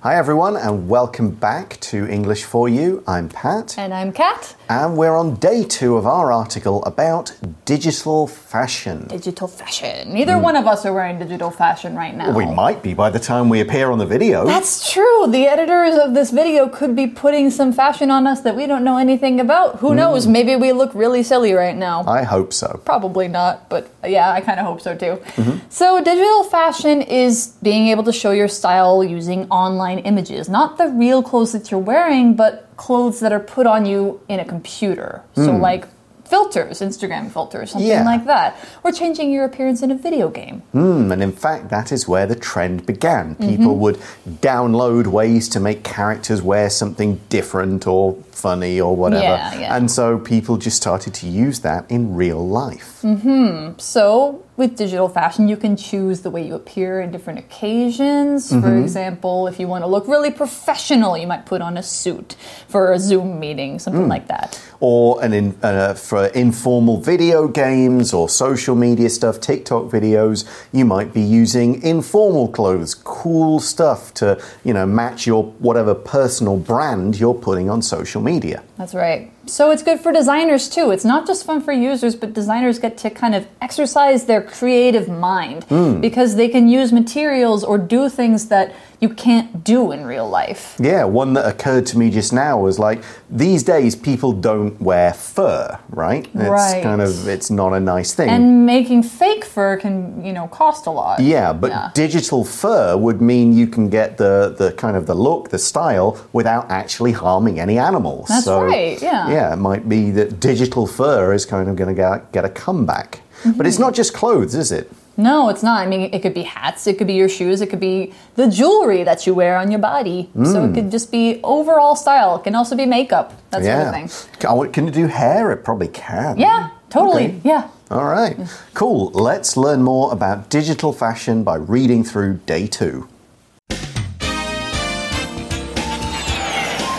Hi, everyone, and welcome back to English for You. I'm Pat. And I'm Kat. And we're on day two of our article about digital fashion. Digital fashion. Neither hmm. one of us are wearing digital fashion right now. We might be by the time we appear on the video. That's true. The editors of this video could be putting some fashion on us that we don't know anything about. Who hmm. knows? Maybe we look really silly right now. I hope so. Probably not, but yeah, I kind of hope so too. Mm-hmm. So, digital fashion is being able to show your style using online images, not the real clothes that you're wearing, but clothes that are put on you in a computer. So, like filters, Instagram filters, something Yeah. like that, or changing your appearance in a video game. Hmm, and in fact, that is where the trend began. People would download ways to make characters wear something different or funny or whatever. Yeah, yeah. And so people just started to use that in real life. Hmm. So, with digital fashion, you can choose the way you appear in different occasions. For example, if you want to look really professional, you might put on a suit for a Zoom meeting, something like that. or an in, uh, for informal video games or social media stuff, TikTok videos, you might be using informal clothes, cool stuff to, you know, match your whatever personal brand you're putting on social media. That's right. So, it's good for designers too. It's not just fun for users, but designers get to kind of exercise their creative mind hmm. because they can use materials or do things that you can't do in real life. Yeah, one that occurred to me just now was like these days people don't wear fur, right? It's Right. kind of it's not a nice thing. And making fake fur can, you know, cost a lot. yeah, but Yeah. digital fur would mean you can get the, the kind of the look, the style, without actually harming any animals. That's so, right, yeah. Yeah, it might be that digital fur is kind of going to get, get a comeback. But Mm-hmm. it's not just clothes, is it? No, it's not. I mean, it could be hats, it could be your shoes, it could be the jewelry that you wear on your body. So it could just be overall style. It can also be makeup, that sort of yeah. thing. Can, can it do hair? It probably can. Yeah, totally. Okay. Yeah. All right, cool. Let's learn more about digital fashion by reading through day two.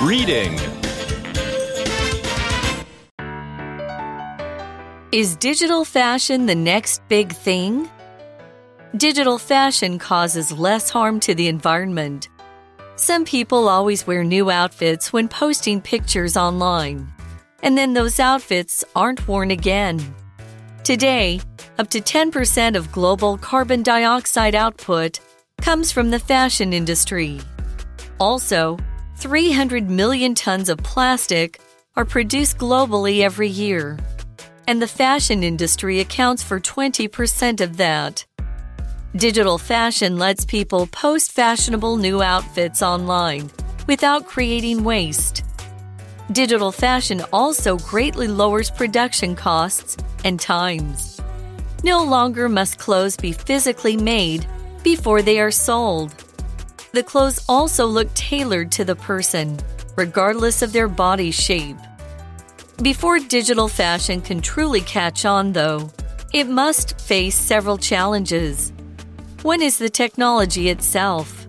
Reading. Is digital fashion the next big thing? Digital fashion causes less harm to the environment. Some people always wear new outfits when posting pictures online, and then those outfits aren't worn again. Today, up to 10% of global carbon dioxide output comes from the fashion industry. Also, 300 million tons of plastic are produced globally every year and the fashion industry accounts for 20% of that. Digital fashion lets people post fashionable new outfits online without creating waste. Digital fashion also greatly lowers production costs and times. No longer must clothes be physically made before they are sold. The clothes also look tailored to the person, regardless of their body shape. Before digital fashion can truly catch on, though, it must face several challenges. One is the technology itself.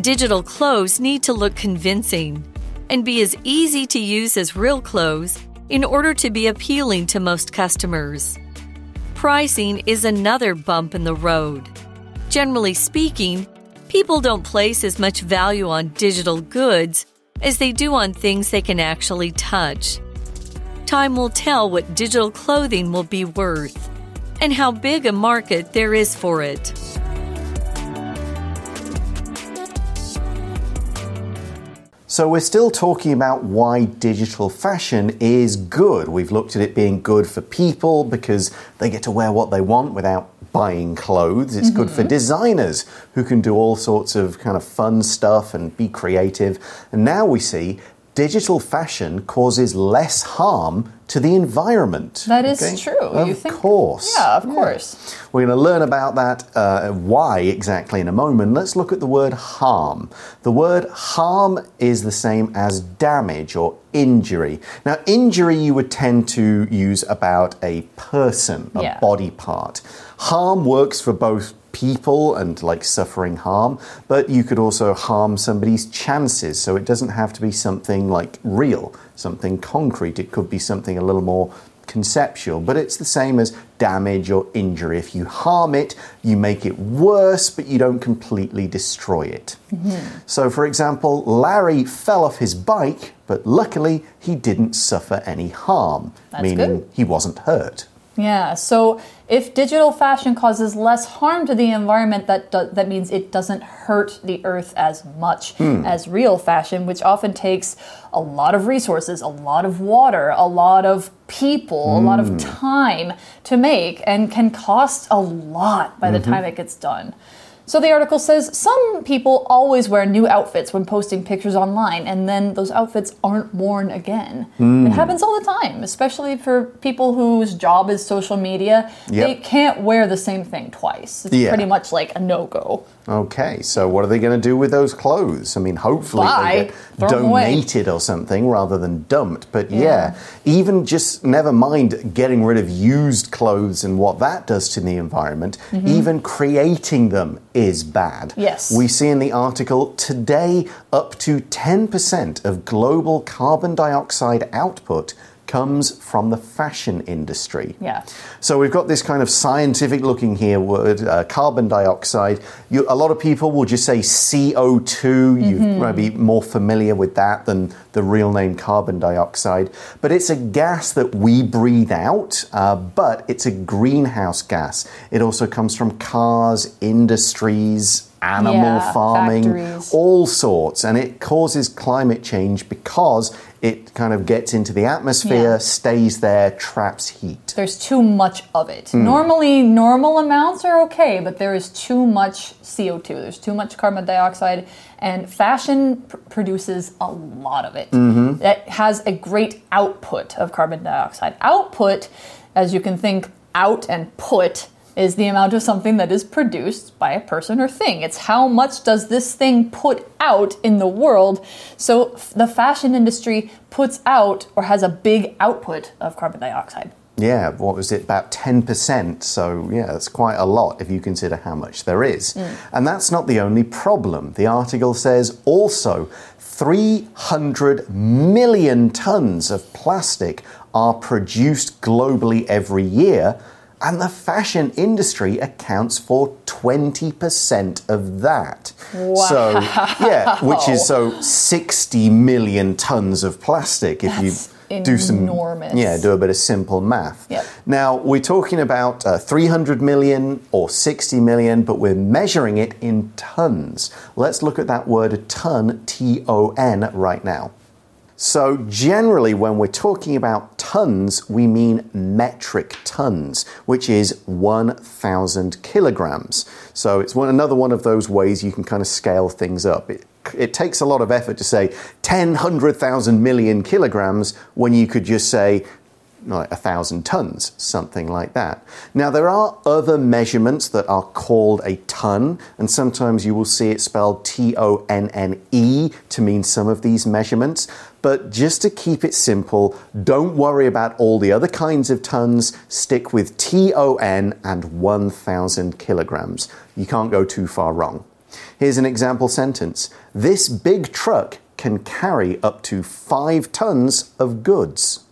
Digital clothes need to look convincing and be as easy to use as real clothes in order to be appealing to most customers. Pricing is another bump in the road. Generally speaking, people don't place as much value on digital goods as they do on things they can actually touch. Time will tell what digital clothing will be worth and how big a market there is for it. So, we're still talking about why digital fashion is good. We've looked at it being good for people because they get to wear what they want without buying clothes. It's good for mm-hmm. designers who can do all sorts of kind of fun stuff and be creative. And now we see digital fashion causes less harm to the environment. That is Okay? true. Of You think- course. Yeah, of course. We're going to learn about that, uh, why exactly in a moment. Let's look at the word harm. The word harm is the same as damage or injury. Now, injury you would tend to use about a person, a Yeah. body part. Harm works for both people and like suffering harm, but you could also harm somebody's chances. So it doesn't have to be something like real, something concrete. It could be something a little more conceptual, but it's the same as damage or injury. If you harm it, you make it worse, but you don't completely destroy it. Mm-hmm. So, for example, Larry fell off his bike, but luckily he didn't suffer any harm, That's meaning good. he wasn't hurt. Yeah, so if digital fashion causes less harm to the environment, that that means it doesn't hurt the earth as much hmm. as real fashion, which often takes a lot of resources, a lot of water, a lot of people, a lot of hmm. time to make, and can cost a lot by the mm-hmm. time it gets done. So the article says some people always wear new outfits when posting pictures online, and then those outfits aren't worn again. It hmm. happens all the time, especially for people whose job is social media. They can't wear the same thing twice. It's Yeah. pretty much like a no go. Okay, so what are they going to do with those clothes? I mean, hopefully Buy, they get throw 'em away. donated or something rather than dumped. But yeah. even just never mind getting rid of used clothes and what that does to the environment, mm-hmm. even creating them is bad. Yes. We see in the article today up to 10% of global carbon dioxide output comes from the fashion industry. Yeah. So we've got this kind of scientific looking here word, uh, carbon dioxide. You, a lot of people will just say CO2. You might be more familiar with that than the real name carbon dioxide. But it's a gas that we breathe out, uh, but it's a greenhouse gas. It also comes from cars, industries, animal Yeah, farming, factories. all sorts. And it causes climate change because it kind of gets into the atmosphere, Yeah. stays there, traps heat. There's too much of it. Hmm. Normally, normal amounts are okay, but there is too much CO2. There's too much carbon dioxide, and fashion pr- produces a lot of it. Mm-hmm. That has a great output of carbon dioxide. Output, as you can think, out and put is the amount of something that is produced by a person or thing. It's how much does this thing put out in the world. So the fashion industry puts out or has a big output of carbon dioxide. Yeah, what was it? About 10%. So, yeah, that's quite a lot if you consider how much there is. Mm. And that's not the only problem. The article says also 300 million tons of plastic are produced globally every year. And the fashion industry accounts for 20% of that. Wow. So, yeah, which is so 60 million tons of plastic if That's you do some yeah do a bit of simple math Yep. now we're talking about uh, 300 million or 60 million but we're measuring it in tons let's look at that word a ton t-o-n right now so, generally, when we're talking about tons, we mean metric tons, which is 1,000 kilograms. So, it's one, another one of those ways you can kind of scale things up. It, it takes a lot of effort to say 10, 100,000 million kilograms when you could just say like a thousand tons, something like that. Now, there are other measurements that are called a ton, and sometimes you will see it spelled T O N N E to mean some of these measurements. But just to keep it simple, don't worry about all the other kinds of tons. Stick with T O N and 1,000 kilograms. You can't go too far wrong. Here's an example sentence This big truck can carry up to five tons of goods.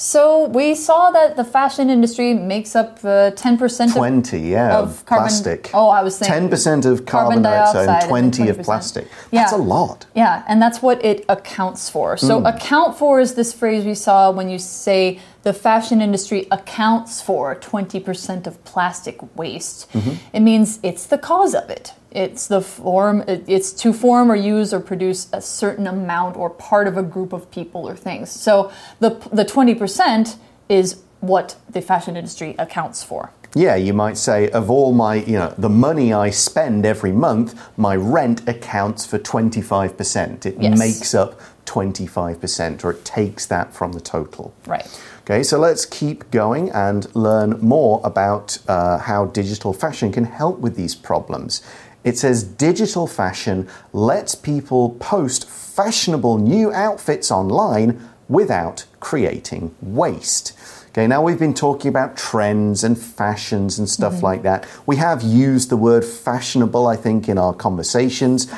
So we saw that the fashion industry makes up uh, 10% of 20, yeah, of of, carbon- plastic. Oh, I was saying 10% of carbon carbon, dioxide, and 20 and of plastic. Yeah. That's a lot. Yeah, and that's what it accounts for. So, account for is this phrase we saw when you say the fashion industry accounts for 20% of plastic waste. Mm-hmm. It means it's the cause of it. It's the form, it's to form or use or produce a certain amount or part of a group of people or things. So, the, the 20% is what the fashion industry accounts for. Yeah, you might say, of all my, you know, the money I spend every month, my rent accounts for 25%. It Yes. makes up 25%, or it takes that from the total. Right. Okay, so let's keep going and learn more about uh, how digital fashion can help with these problems. It says digital fashion lets people post fashionable new outfits online without creating waste. Okay, now we've been talking about trends and fashions and stuff like that. We have used the word fashionable, I think, in our conversations.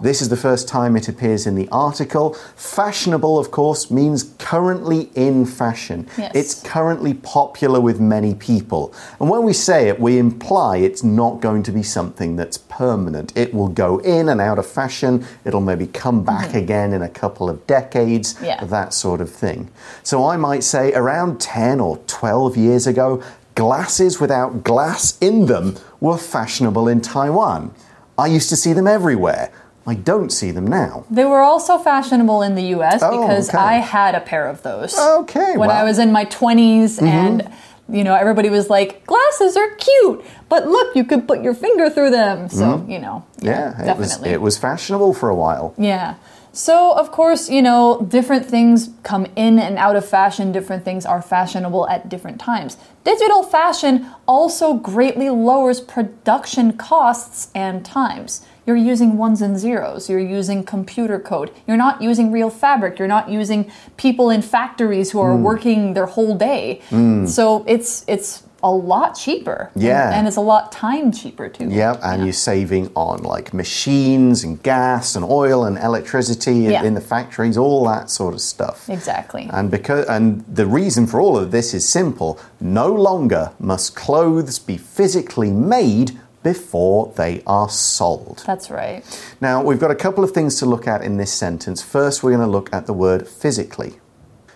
This is the first time it appears in the article. Fashionable, of course, means currently in fashion. Yes. It's currently popular with many people. And when we say it, we imply it's not going to be something that's permanent. It will go in and out of fashion, it'll maybe come back mm-hmm. again in a couple of decades. Yeah. that sort of thing. So I might say around 10 or 12 years ago, glasses without glass in them were fashionable in Taiwan. I used to see them everywhere. I don't see them now. They were also fashionable in the US Oh, because okay. I had a pair of those. Okay, When I was in my 20s and you know everybody was like glasses are cute, but look, you could put your finger through them. So, you know. Mm-hmm. Yeah, it was, definitely. it was fashionable for a while. Yeah. So, of course, you know, different things come in and out of fashion. Different things are fashionable at different times. Digital fashion also greatly lowers production costs and times. You're using ones and zeros. You're using computer code. You're not using real fabric. You're not using people in factories who are Hmm. working their whole day. So it's it's a lot cheaper. And- Yeah. And, it's a lot time cheaper too. Yeah, and you're saving on like machines and gas and oil and electricity Yeah. in the factories, all that sort of stuff. Exactly. And because and the reason for all of this is simple. No longer must clothes be physically made before they are sold. That's right. Now, we've got a couple of things to look at in this sentence. First, we're going to look at the word physically.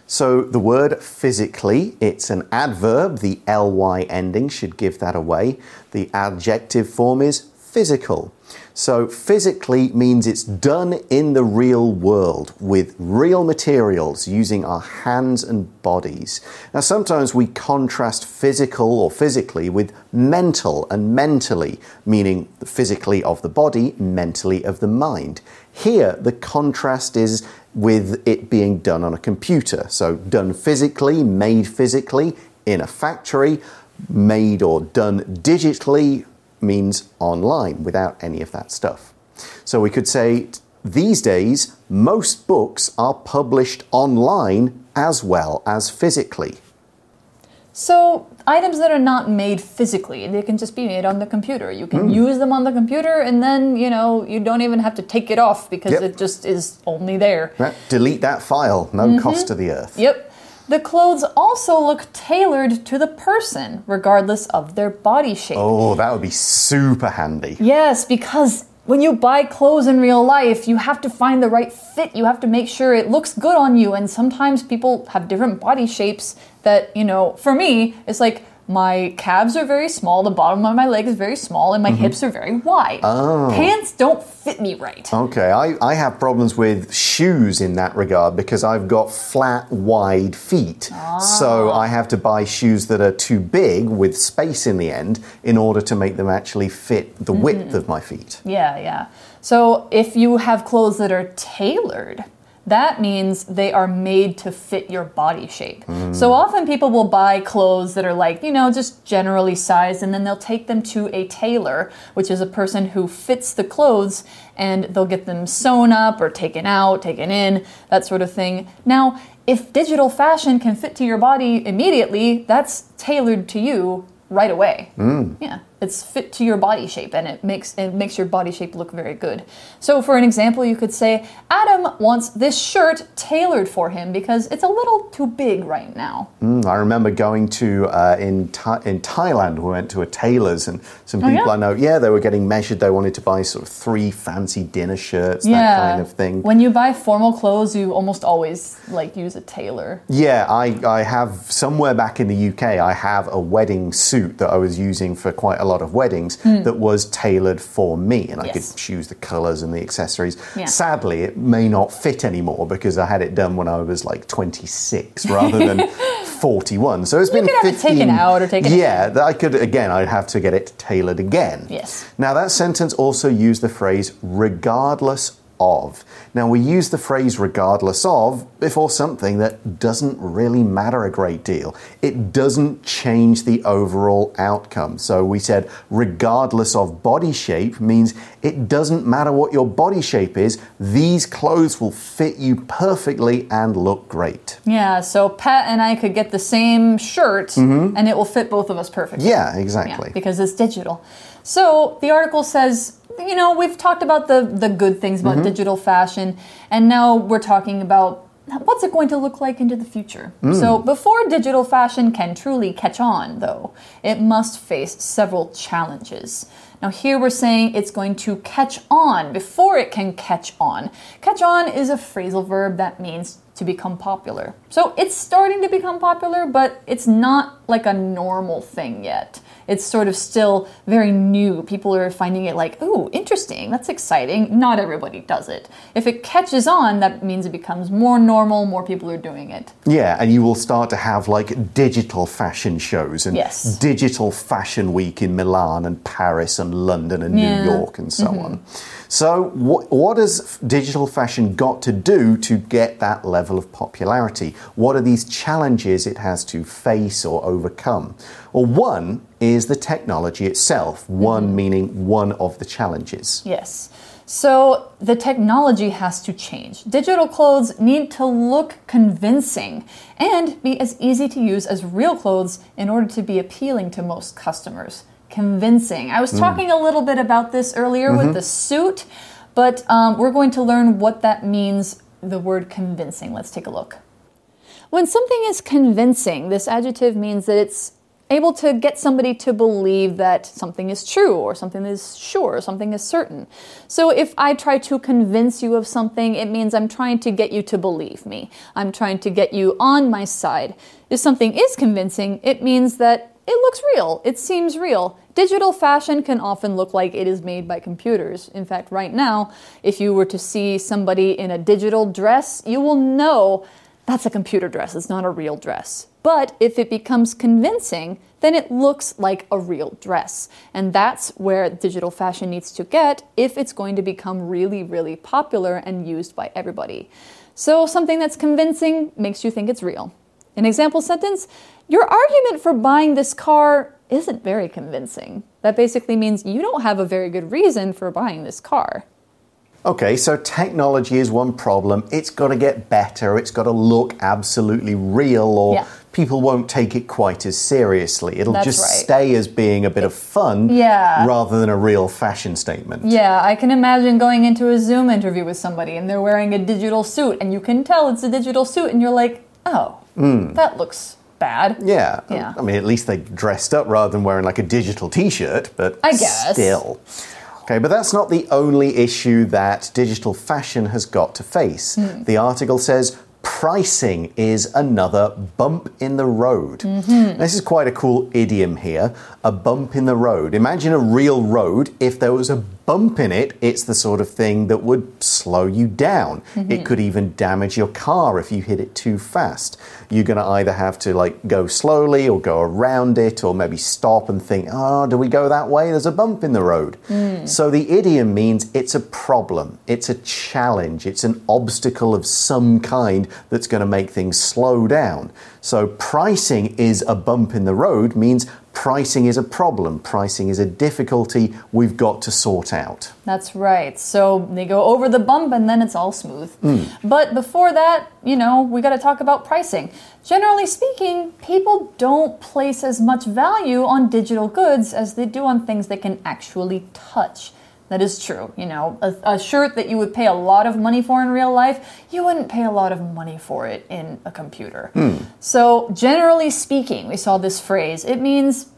So, the word physically, it's an adverb. The ly ending should give that away. The adjective form is physical. So, physically means it's done in the real world with real materials using our hands and bodies. Now, sometimes we contrast physical or physically with mental and mentally, meaning physically of the body, mentally of the mind. Here, the contrast is with it being done on a computer. So, done physically, made physically in a factory, made or done digitally means online without any of that stuff. So, we could say these days, most books are published online as well as physically. So, items that are not made physically, they can just be made on the computer. You Hmm. can use them on the computer and then, you know, you don't even have to take it off because Yep. it just is only there. Right? Delete that file, no cost to the earth. Yep. The clothes also look tailored to the person, regardless of their body shape. Oh, that would be super handy. Yes, because when you buy clothes in real life, you have to find the right fit. You have to make sure it looks good on you. And sometimes people have different body shapes that, you know, for me, it's like my calves are very small, the bottom of my leg is very small, and my mm-hmm. hips are very wide. Oh. Pants don't fit me right. Okay, I, I have problems with shoes in that regard because I've got flat, wide feet. So ah. I have to buy shoes that are too big with space in the end in order to make them actually fit the width mm-hmm. of my feet. Yeah, yeah. So if you have clothes that are tailored, that means they are made to fit your body shape. Mm. So often people will buy clothes that are like, you know, just generally sized, and then they'll take them to a tailor, which is a person who fits the clothes, and they'll get them sewn up or taken out, taken in, that sort of thing. Now, if digital fashion can fit to your body immediately, that's tailored to you right away. Mm. Yeah, it's fit to your body shape, and it makes it makes your body shape look very good. So, for an example, you could say Adam wants this shirt tailored for him because it's a little too big right now. Mm, I remember going to uh, in Tha- in Thailand. We went to a tailor's, and some people yeah? I know, yeah, they were getting measured. They wanted to buy sort of three fancy dinner shirts, that kind of thing. When you buy formal clothes, you almost always like use a tailor. Yeah, I, I have somewhere back in the UK, I have a wedding suit that I was using for quite a lot of weddings hmm. that was tailored for me, and I could choose the colours and the accessories. Yeah. Sadly, it may not fit anymore because I had it done when I was like 26 rather than 41. So it's been could have it 15 taken out or taken- Yeah, that I could again. I'd have to get it tailored again. Yes. Now, that sentence also used the phrase regardless of. Now, we use the phrase regardless of before something that doesn't really matter a great deal. It doesn't change the overall outcome. So, we said regardless of body shape means it doesn't matter what your body shape is, these clothes will fit you perfectly and look great. Yeah, so Pat and I could get the same shirt mm-hmm. and it will fit both of us perfectly. Yeah, Yeah, exactly. because it's digital. So the article says you know, we've talked about the the good things about mm-hmm. digital fashion, and now we're talking about what's it going to look like into the future. Mm. So before digital fashion can truly catch on, though, it must face several challenges. Now, here we're saying it's going to catch on before it can catch on. Catch on is a phrasal verb that means to become popular. So it's starting to become popular, but it's not like a normal thing yet. It's sort of still very new. People are finding it like, ooh, interesting, that's exciting. Not everybody does it. If it catches on, that means it becomes more normal, more people are doing it. Yeah, and you will start to have like digital fashion shows and Yes. digital fashion week in Milan and Paris and London and Yeah. New York and so mm-hmm. on. So, what, what has digital fashion got to do to get that level of popularity? What are these challenges it has to face or overcome? Well, one is the technology itself, one Mm-hmm. meaning one of the challenges. Yes. So the technology has to change. Digital clothes need to look convincing and be as easy to use as real clothes in order to be appealing to most customers. Convincing. I was talking a little bit about this earlier with the suit, but um, we're going to learn what that means. The word convincing. Let's take a look. When something is convincing, this adjective means that it's able to get somebody to believe that something is true or something is sure, or something is certain. So if I try to convince you of something, it means I'm trying to get you to believe me. I'm trying to get you on my side. If something is convincing, it means that it looks real. It seems real. Digital fashion can often look like it is made by computers. In fact, right now, if you were to see somebody in a digital dress, you will know that's a computer dress, it's not a real dress. But if it becomes convincing, then it looks like a real dress. And that's where digital fashion needs to get if it's going to become really, really popular and used by everybody. So, something that's convincing makes you think it's real. An example sentence Your argument for buying this car isn't very convincing. That basically means you don't have a very good reason for buying this car. Okay, so technology is one problem. It's got to get better. It's got to look absolutely real, or Yeah. people won't take it quite as seriously. It'll That's just right. stay as being a bit of fun Yeah. rather than a real fashion statement. Yeah, I can imagine going into a Zoom interview with somebody and they're wearing a digital suit, and you can tell it's a digital suit, and you're like, oh, that looks bad. Yeah. Yeah. I mean, at least they dressed up rather than wearing like a digital t shirt, but I guess. still. Okay, but that's not the only issue that digital fashion has got to face. Hmm. The article says pricing is another bump in the road. Mm-hmm. This is quite a cool idiom here a bump in the road. Imagine a real road. If there was a bump in it, it's the sort of thing that would slow you down. Mm-hmm. It could even damage your car if you hit it too fast. You're going to either have to like go slowly or go around it or maybe stop and think, oh, do we go that way? There's a bump in the road. So the idiom means it's a problem, it's a challenge, it's an obstacle of some kind that's going to make things slow down. So pricing is a bump in the road means pricing is a problem, pricing is a difficulty we've got to sort out. That's right. So they go over the bump and then it's all smooth. Hmm. But before that, you know, we got to talk about pricing. Generally speaking, people don't place as much value on digital goods as they do on things they can actually touch. That is true. You know, a, a shirt that you would pay a lot of money for in real life, you wouldn't pay a lot of money for it in a computer. Hmm. So, generally speaking, we saw this phrase. It means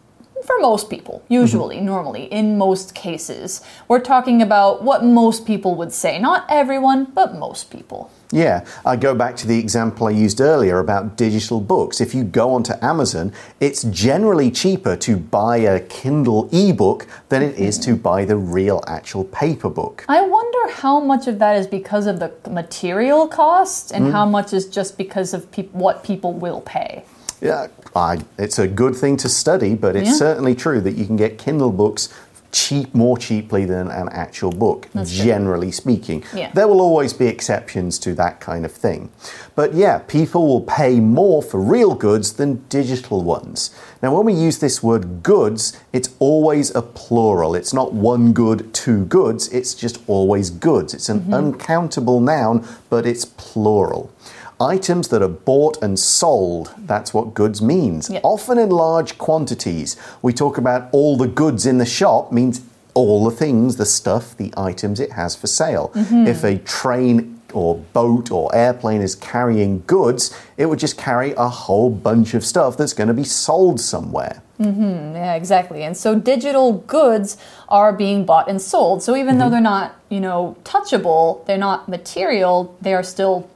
for most people, usually, normally, in most cases. We're talking about what most people would say. Not everyone, but most people. Yeah, I go back to the example I used earlier about digital books. If you go onto Amazon, it's generally cheaper to buy a Kindle ebook than it is to buy the real actual paper book. I wonder how much of that is because of the material cost and hmm. how much is just because of peop what people will pay. Yeah, I, it's a good thing to study, but it's Yeah. certainly true that you can get Kindle books cheap more cheaply than an actual book That's true. generally speaking Yeah. there will always be exceptions to that kind of thing but yeah people will pay more for real goods than digital ones now when we use this word goods it's always a plural it's not one good two goods it's just always goods it's an Mm-hmm. uncountable noun but it's plural Items that are bought and sold, that's what goods means. Yeah. Often in large quantities. We talk about all the goods in the shop, means all the things, the stuff, the items it has for sale. Mm-hmm. If a train or boat or airplane is carrying goods, it would just carry a whole bunch of stuff that's going to be sold somewhere. Mm-hmm. Yeah, exactly. And so digital goods are being bought and sold. So even though mm-hmm. they're not, you know, touchable, they're not material, they are still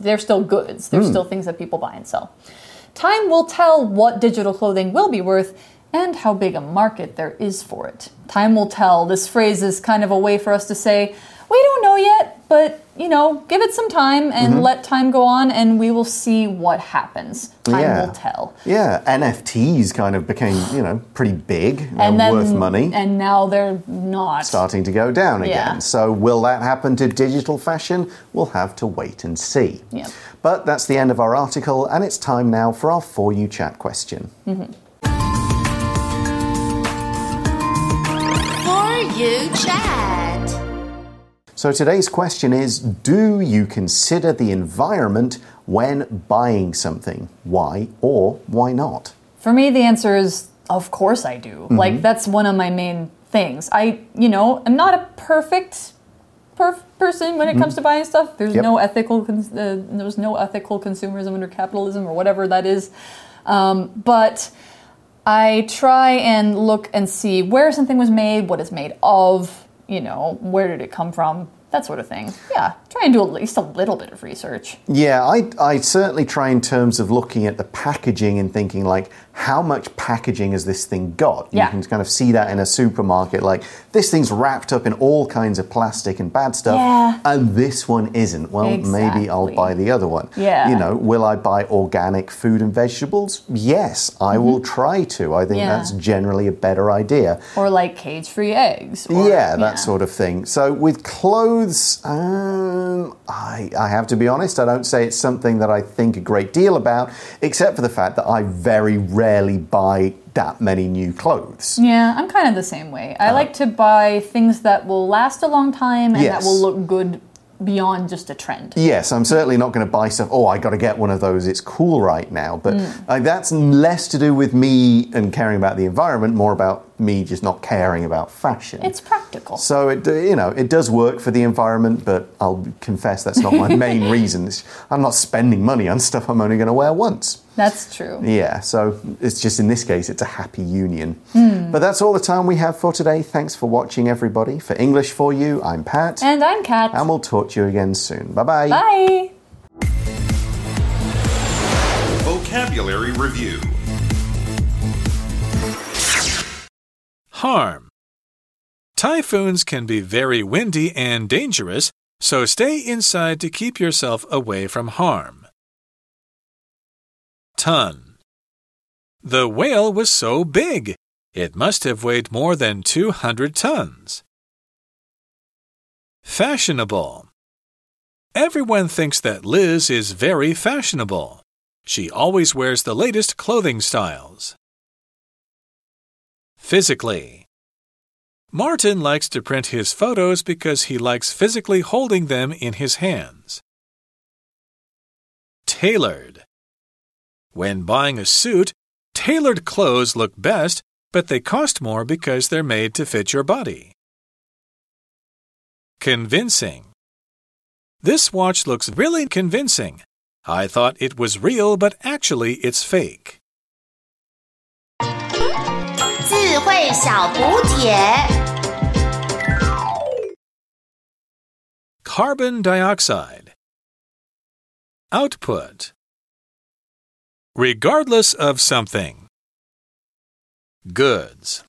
they're still goods. They're hmm. still things that people buy and sell. Time will tell what digital clothing will be worth and how big a market there is for it. Time will tell. This phrase is kind of a way for us to say, we don't know yet, but you know, give it some time and mm-hmm. let time go on and we will see what happens. Time Yeah. will tell. Yeah, NFTs kind of became, you know, pretty big and, And then worth money. And now they're not. starting to go down again. Yeah. So, will that happen to digital fashion? We'll have to wait and see. Yeah. But that's the end of our article, and it's time now for our For You Chat question. Mm-hmm. For you chat. So, today's question is Do you consider the environment when buying something? Why or why not? For me, the answer is of course I do. Mm-hmm. Like, that's one of my main things. I, you know, I'm not a perfect. Perf- person when it comes to buying stuff there's Mm-hmm. Yep. no ethical cons- uh, there's no ethical consumerism under capitalism or whatever that is um, but I try and look and see where something was made, what it's made of, you know, where did it come from, that sort of thing. Yeah, try and do at least a little bit of research. Yeah, I, I certainly try in terms of looking at the packaging and thinking, like, how much packaging has this thing got? Yeah. You can kind of see that in a supermarket. Like, this thing's wrapped up in all kinds of plastic and bad stuff, Yeah. and this one isn't. Well, maybe I'll buy the other one. Yeah. You know, will I buy organic food and vegetables? Yes, I mm-hmm. will try to. I think. Yeah. that's generally a better idea. Or like cage free eggs. Or, Yeah, that sort of thing. So with clothes, uh, um, I, I have to be honest, I don't say it's something that I think a great deal about, except for the fact that I very rarely buy that many new clothes. Yeah, I'm kind of the same way. I like to buy things that will last a long time and Yes. that will look good beyond just a trend. Yes, I'm certainly not going to buy stuff. Oh, I got to get one of those. It's cool right now. But Mm. that's less to do with me and caring about the environment, more about me just not caring about fashion. It's practical. So it, you know, it does work for the environment, but I'll confess that's not my main reason. It's- I'm not spending money on stuff I'm only going to wear once. That's true. Yeah, so it's just in this case, it's a happy union. Hmm. But that's all the time we have for today. Thanks for watching, everybody. For English for You, I'm Pat, And I'm Kat. and we'll talk to you again soon. Bye bye. Bye. Vocabulary Review Harm. Typhoons can be very windy and dangerous, so stay inside to keep yourself away from harm. Ton. The whale was so big, it must have weighed more than 200 tons. Fashionable. Everyone thinks that Liz is very fashionable. She always wears the latest clothing styles. Physically. Martin likes to print his photos because he likes physically holding them in his hands. Tailored. When buying a suit, tailored clothes look best, but they cost more because they're made to fit your body. Convincing. This watch looks really convincing. I thought it was real, but actually it's fake. 智慧小补帖。 Carbon dioxide. Output. Regardless of something. Goods.